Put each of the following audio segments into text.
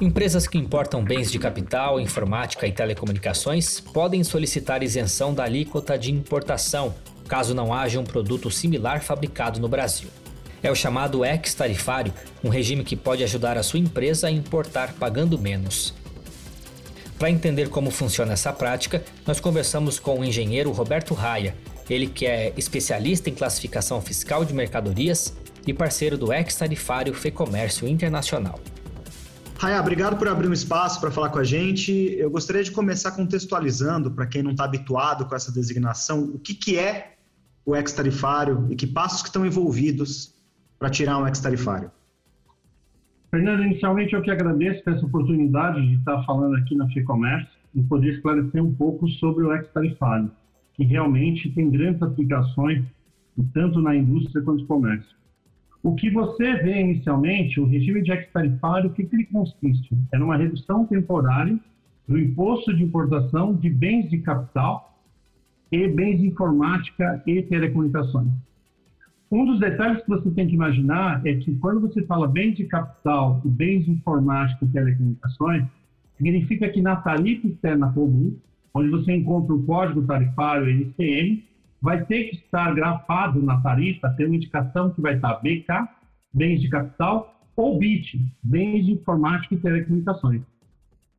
Empresas que importam bens de capital, informática e telecomunicações podem solicitar isenção da alíquota de importação, caso não haja um produto similar fabricado no Brasil. É o chamado ex-tarifário, um regime que pode ajudar a sua empresa a importar pagando menos. Para entender como funciona essa prática, nós conversamos com o engenheiro Roberto Raia, ele que é especialista em classificação fiscal de mercadorias e parceiro do ex-tarifário Fecomércio Internacional. Raia, obrigado por abrir um espaço para falar com a gente. Eu gostaria de começar contextualizando, para quem não está habituado com essa designação, o que, que é o ex-tarifário e que passos que estão envolvidos para tirar um ex-tarifário. Fernando, inicialmente eu que agradeço essa oportunidade de estar falando aqui na FEComércio e poder esclarecer um pouco sobre o ex-tarifário, que realmente tem grandes aplicações tanto na indústria quanto no comércio. O que você vê inicialmente, o regime de ex-tarifário, o que, ele consiste? É numa redução temporária do imposto de importação de bens de capital e bens de informática e telecomunicações. Um dos detalhes que você tem que imaginar é que quando você fala bens de capital e bens de informática e telecomunicações, significa que na tarifa externa comum, onde você encontra o código tarifário NCM, vai ter que estar grafado na tarifa, ter uma indicação que vai estar BK, bens de capital, ou BIT, bens de informática e telecomunicações.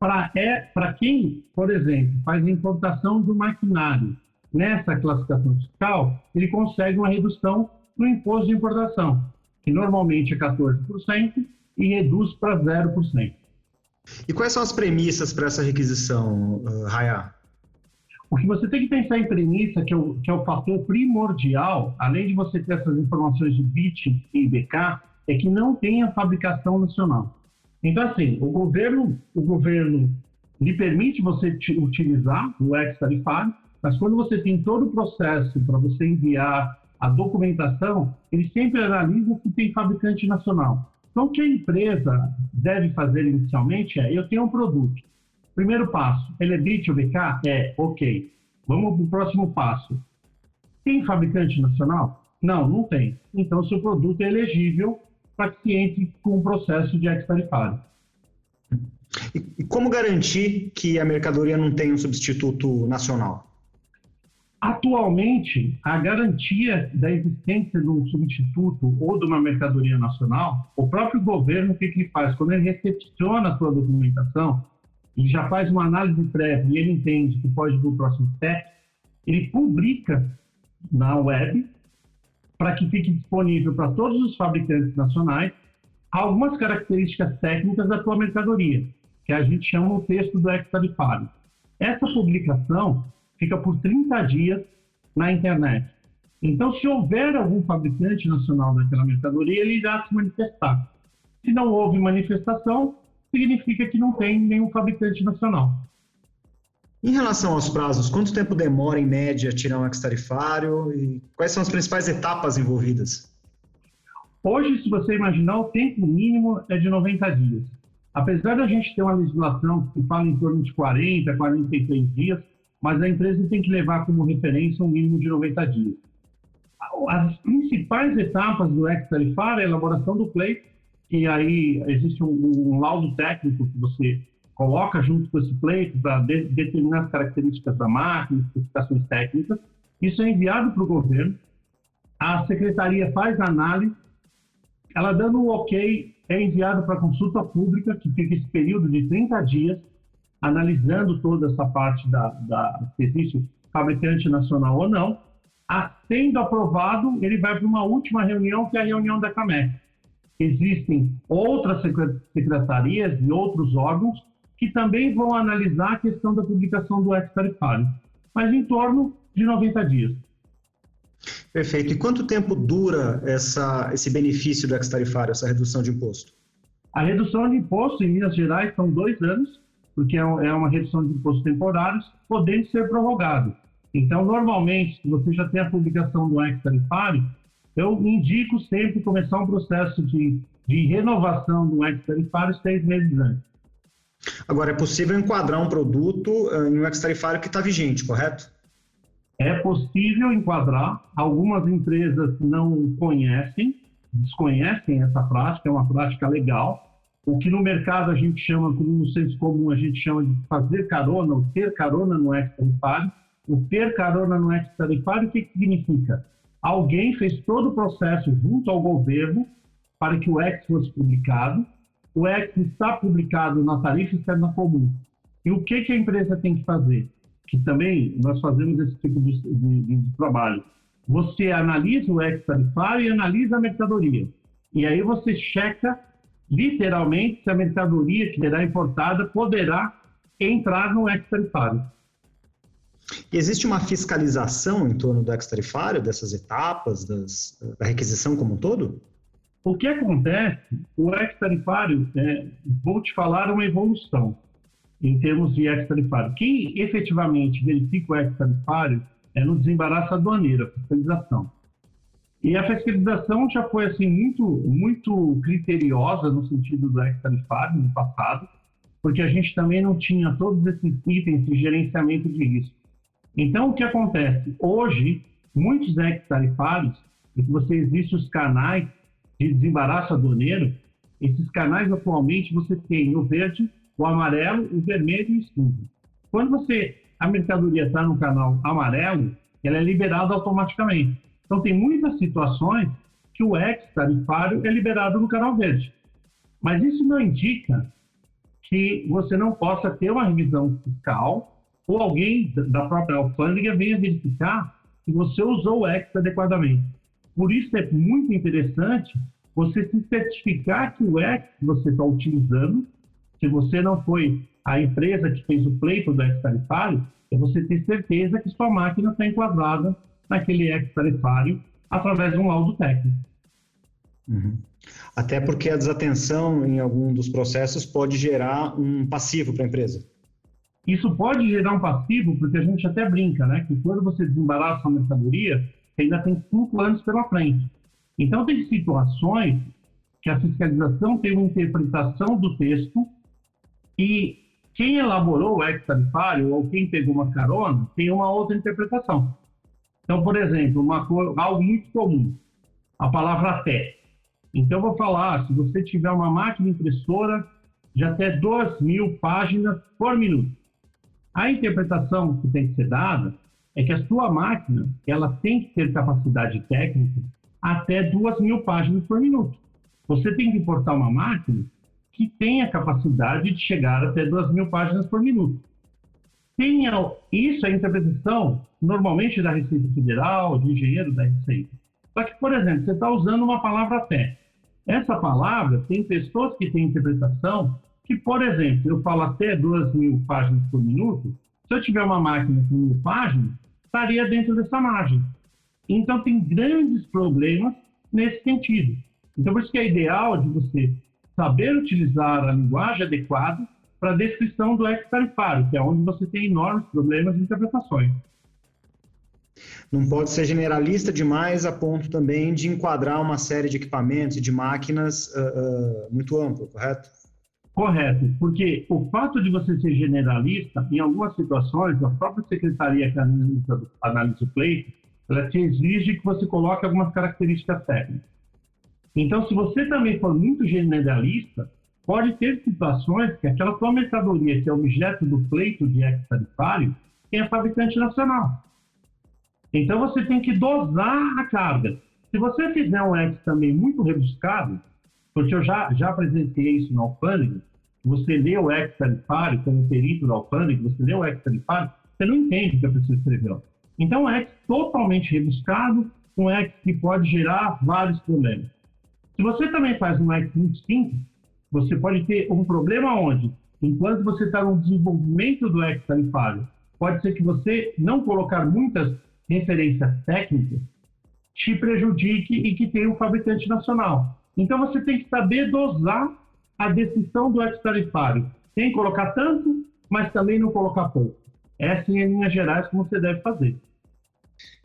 Para é, quem, por exemplo, faz importação do maquinário nessa classificação fiscal, ele consegue uma redução no imposto de importação, que normalmente é 14%, e reduz para 0%. E quais são as premissas para essa requisição, uh, Raya? O que você tem que pensar em premissa, que é, o, que é o fator primordial, além de você ter essas informações de BIT e IBK, é que não tenha fabricação nacional. Então, assim, o governo, o governo lhe permite você utilizar o ex-tarifário, mas quando você tem todo o processo para você enviar a documentação, ele sempre analisa se tem fabricante nacional. Então, o que a empresa deve fazer inicialmente é: eu tenho um produto. Primeiro passo, ele é BIT ou BK? É, ok. Vamos para o próximo passo. Tem fabricante nacional? Não, não tem. Então, seu produto é elegível para que entre com o processo de ex-tarifário. E como garantir que a mercadoria não tem um substituto nacional? Atualmente, a garantia da existência de um substituto ou de uma mercadoria nacional, o próprio governo, o que, que ele faz? Quando ele recepciona a sua documentação, ele já faz uma análise prévia e ele entende que pode ir para o próximo step, ele publica na web para que fique disponível para todos os fabricantes nacionais algumas características técnicas da sua mercadoria, que a gente chama o texto do ex-tarifário. Essa publicação fica por 30 dias na internet. Então, se houver algum fabricante nacional daquela mercadoria, ele irá se manifestar. Se não houve manifestação, significa que não tem nenhum fabricante nacional. Em relação aos prazos, quanto tempo demora, em média, tirar um ex-tarifário e quais são as principais etapas envolvidas? Hoje, se você imaginar, o tempo mínimo é de 90 dias. Apesar da gente ter uma legislação que fala em torno de 40, 43 dias, mas a empresa tem que levar como referência um mínimo de 90 dias. As principais etapas do ex-tarifário é a elaboração do pleito, que aí existe um, um, laudo técnico que você coloca junto com esse pleito para de, determinar as características da máquina, especificações técnicas. Isso é enviado para o governo, a secretaria faz a análise, ela dando o ok, é enviado para consulta pública, que fica esse período de 30 dias, analisando toda essa parte da, da se existe fabricante nacional ou não, a, sendo aprovado, ele vai para uma última reunião, que é a reunião da CAMEC. Existem outras secretarias e outros órgãos que também vão analisar a questão da publicação do ex-tarifário, mas em torno de 90 dias. Perfeito. E quanto tempo dura essa, esse benefício do ex-tarifário, essa redução de imposto? A redução de imposto em Minas Gerais são dois anos, porque é, é uma redução de impostos temporários, podendo ser prorrogado. Então, normalmente, se você já tem a publicação do ex-tarifário, eu indico sempre começar um processo de, de renovação do ex-tarifário seis meses antes. Agora, é possível enquadrar um produto eh, em um ex-tarifário que está vigente, correto? É possível enquadrar. Algumas empresas não conhecem, desconhecem essa prática, é uma prática legal, o que no mercado a gente chama, como no senso comum, a gente chama de fazer carona, ou ter carona no ex-tarifário. O ter carona no ex-tarifário, o que significa? Alguém fez todo o processo junto ao governo para que o ex fosse publicado. O ex está publicado na tarifa externa comum. E o que, que a empresa tem que fazer? Que também nós fazemos esse tipo de, de, de trabalho. Você analisa o ex tarifário e analisa a mercadoria. E aí você checa literalmente se a mercadoria que será importada poderá entrar no ex tarifário. Existe uma fiscalização em torno do ex-tarifário, dessas etapas, das, da requisição como um todo? O que acontece, o ex-tarifário, é, vou te falar uma evolução em termos de ex-tarifário. Quem efetivamente verifica o ex-tarifário é no desembaraço aduaneiro, a fiscalização. E a fiscalização já foi assim muito, muito criteriosa no sentido do ex-tarifário no passado, porque a gente também não tinha todos esses itens de gerenciamento de risco. Então, o que acontece? Hoje, muitos ex-tarifários, que você existe os canais de desembaraço aduaneiro, esses canais atualmente você tem o verde, o amarelo, o vermelho e o cinza. Quando você a mercadoria está no canal amarelo, ela é liberada automaticamente. Então tem muitas situações que o ex-tarifário é liberado no canal verde. Mas isso não indica que você não possa ter uma revisão fiscal ou alguém da própria alfândega venha verificar se você usou o X adequadamente. Por isso é muito interessante você se certificar que o X que você está utilizando, se você não foi a empresa que fez o pleito do X tarifário, é você ter certeza que sua máquina está enquadrada naquele X tarifário através de um laudo técnico. Uhum. Até porque a desatenção em algum dos processos pode gerar um passivo para a empresa. Isso pode gerar um passivo, porque a gente até brinca, né? Que quando você desembaraça uma mercadoria, ainda tem cinco anos pela frente. Então, tem situações que a fiscalização tem uma interpretação do texto e quem elaborou o ex-tarifário ou quem pegou uma carona tem uma outra interpretação. Então, por exemplo, uma, algo muito comum, a palavra até. Então, eu vou falar, se você tiver uma máquina impressora de até 2 mil páginas por minuto, a interpretação que tem que ser dada é que a sua máquina ela tem que ter capacidade técnica até duas mil páginas por minuto. Você tem que importar uma máquina que tenha capacidade de chegar até duas mil páginas por minuto. Tenha, isso é a interpretação normalmente da Receita Federal, de engenheiro da Receita. Só que, por exemplo, você está usando uma palavra até. Essa palavra tem pessoas que têm interpretação que, por exemplo, eu falo até 2 mil páginas por minuto, se eu tiver uma máquina com mil páginas, estaria dentro dessa margem. Então, tem grandes problemas nesse sentido. Então, por isso que é ideal de você saber utilizar a linguagem adequada para a descrição do ex-tarifário, que é onde você tem enormes problemas de interpretações. Não pode ser generalista demais a ponto também de enquadrar uma série de equipamentos e de máquinas uh, uh, muito amplo, correto? Correto, porque o fato de você ser generalista, em algumas situações, a própria secretaria que analisa, analisa o pleito, ela te exige que você coloque algumas características técnicas. Então, se você também for muito generalista, pode ter situações que aquela sua mercadoria, que é objeto do pleito de ex-tarifário, tem fabricante nacional. Então, você tem que dosar a carga. Se você fizer um ex também muito rebuscado, porque eu já, já apresentei isso na alfândega, você lê o ex-tarifário como perito da alfândega, você lê o ex-tarifário, você não entende o que a pessoa escreveu. Então, é totalmente rebuscado, um ex que pode gerar vários problemas. Se você também faz um ex muito simples, você pode ter um problema onde, enquanto você está no desenvolvimento do ex tarifário, pode ser que você não colocar muitas referências técnicas te prejudique e que tenha um fabricante nacional. Então você tem que saber dosar a decisão do ex-tarifário. Tem que colocar tanto, mas também não colocar pouco. Essa é em linhas gerais como você deve fazer.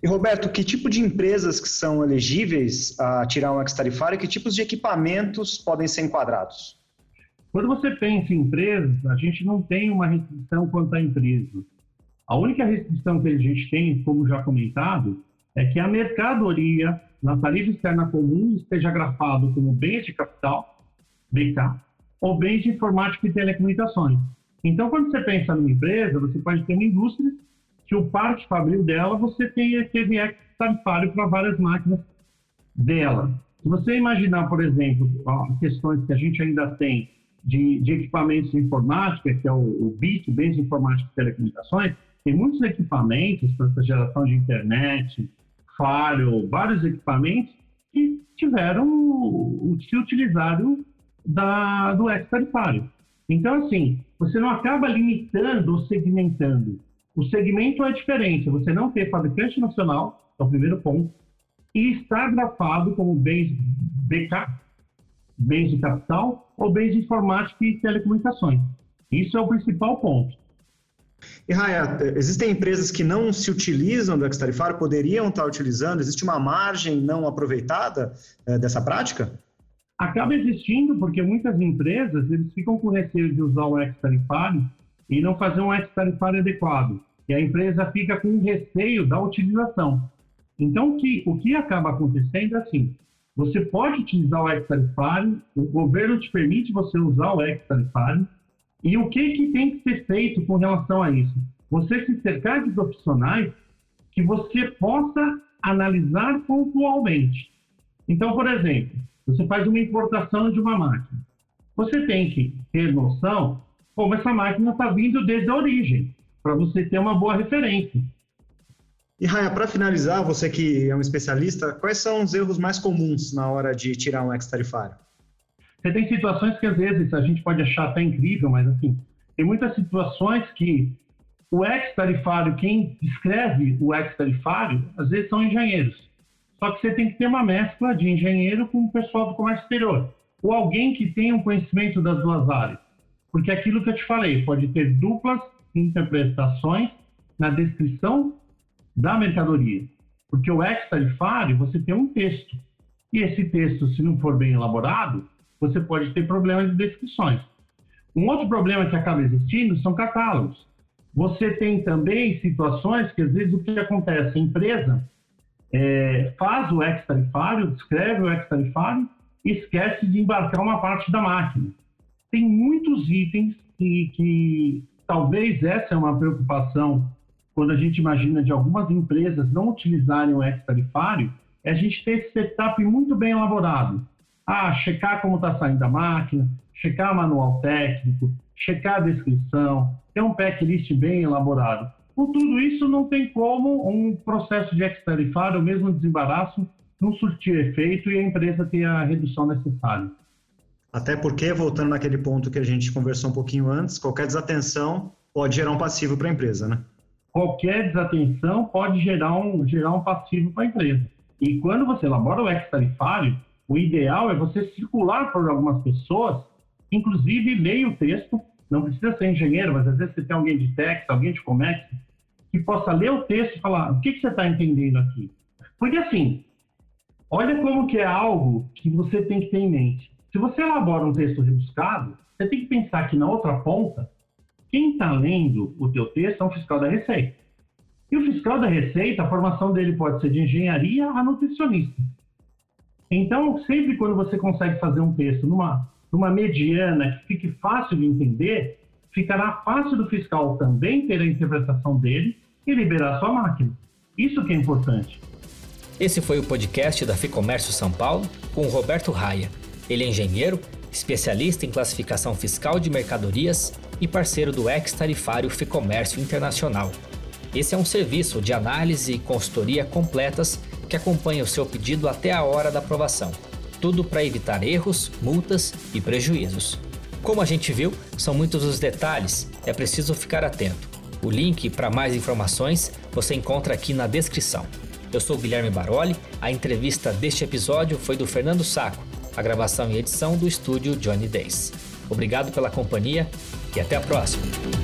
E Roberto, que tipo de empresas que são elegíveis a tirar um ex-tarifário e que tipos de equipamentos podem ser enquadrados? Quando você pensa em empresas, a gente não tem uma restrição quanto à empresa. A única restrição que a gente tem, como já comentado, é que a mercadoria na tarifa externa comum esteja grafado como bens de capital, BK, ou bens de informática e telecomunicações. Então, quando você pensa numa empresa, você pode ter uma indústria que o parque fabril dela, você tem aquele tarifário para várias máquinas dela. Se você imaginar, por exemplo, questões que a gente ainda tem de, de equipamentos de informática, que é o, o BIT, Bens de Informática e Telecomunicações, tem muitos equipamentos para essa geração de internet, Firewall, vários equipamentos que tiveram, se utilizaram da, do ex-tarifário. Então, assim, você não acaba limitando ou segmentando. O segmento é diferente. Você não ter fabricante nacional, é o primeiro ponto, e estar grafado como bens BK, bens de capital ou bens de informática e telecomunicações. Isso é o principal ponto. E Raya, existem empresas que não se utilizam do ex-tarifário, poderiam estar utilizando? Existe uma margem não aproveitada é, dessa prática? Acaba existindo, porque muitas empresas eles ficam com receio de usar o ex-tarifário e não fazer um ex-tarifário adequado. E a empresa fica com receio da utilização. Então, o que, o que acaba acontecendo é assim, você pode utilizar o ex-tarifário, o governo te permite você usar o ex-tarifário, e o que, que tem que ser feito com relação a isso? Você se cercar de profissionais que você possa analisar pontualmente. Então, por exemplo, você faz uma importação de uma máquina. Você tem que ter noção como essa máquina está vindo desde a origem, para você ter uma boa referência. E Raia, para finalizar, você que é um especialista, quais são os erros mais comuns na hora de tirar um ex-tarifário? Você tem situações que às vezes a gente pode achar até incrível, mas assim, tem muitas situações que o ex-tarifário, quem escreve o ex-tarifário, às vezes são engenheiros. Só que você tem que ter uma mescla de engenheiro com o pessoal do comércio exterior. Ou alguém que tenha um conhecimento das duas áreas. Porque aquilo que eu te falei, pode ter duplas interpretações na descrição da mercadoria. Porque o ex-tarifário, você tem um texto. E esse texto, se não for bem elaborado, você pode ter problemas de descrições. Um outro problema que acaba existindo são catálogos. Você tem também situações que, às vezes, o que acontece? A empresa é, faz o ex-tarifário, escreve o ex-tarifário e esquece de embarcar uma parte da máquina. Tem muitos itens que, que talvez essa é uma preocupação quando a gente imagina de algumas empresas não utilizarem o ex-tarifário, é a gente ter esse setup muito bem elaborado. Ah, checar como está saindo a máquina, checar manual técnico, checar a descrição, ter um checklist bem elaborado. Com tudo isso, não tem como um processo de ex-tarifário, ou mesmo desembaraço, não surtir efeito e a empresa ter a redução necessária. Até porque, voltando naquele ponto que a gente conversou um pouquinho antes, qualquer desatenção pode gerar um passivo para a empresa, né? Qualquer desatenção pode gerar um, gerar um passivo para a empresa. E quando você elabora o ex-tarifário, o ideal é você circular por algumas pessoas, inclusive leia o texto, não precisa ser engenheiro, mas às vezes você tem alguém de técnica, alguém de comércio, que possa ler o texto e falar o que, que você está entendendo aqui. Porque assim, olha como que é algo que você tem que ter em mente. Se você elabora um texto rebuscado, você tem que pensar que na outra ponta, quem está lendo o teu texto é um fiscal da Receita. E o fiscal da Receita, a formação dele pode ser de engenharia a nutricionista. Então, sempre quando você consegue fazer um texto numa, numa mediana que fique fácil de entender, ficará fácil do fiscal também ter a interpretação dele e liberar sua máquina. Isso que é importante. Esse foi o podcast da Ficomércio São Paulo com o Roberto Raia. Ele é engenheiro, especialista em classificação fiscal de mercadorias e parceiro do ex-tarifário Ficomércio Internacional. Esse é um serviço de análise e consultoria completas que acompanha o seu pedido até a hora da aprovação. Tudo para evitar erros, multas e prejuízos. Como a gente viu, são muitos os detalhes, é preciso ficar atento. O link para mais informações você encontra aqui na descrição. Eu sou Guilherme Baroli, a entrevista deste episódio foi do Fernando Saco, a gravação e edição do estúdio Johnny Days. Obrigado pela companhia e até a próxima!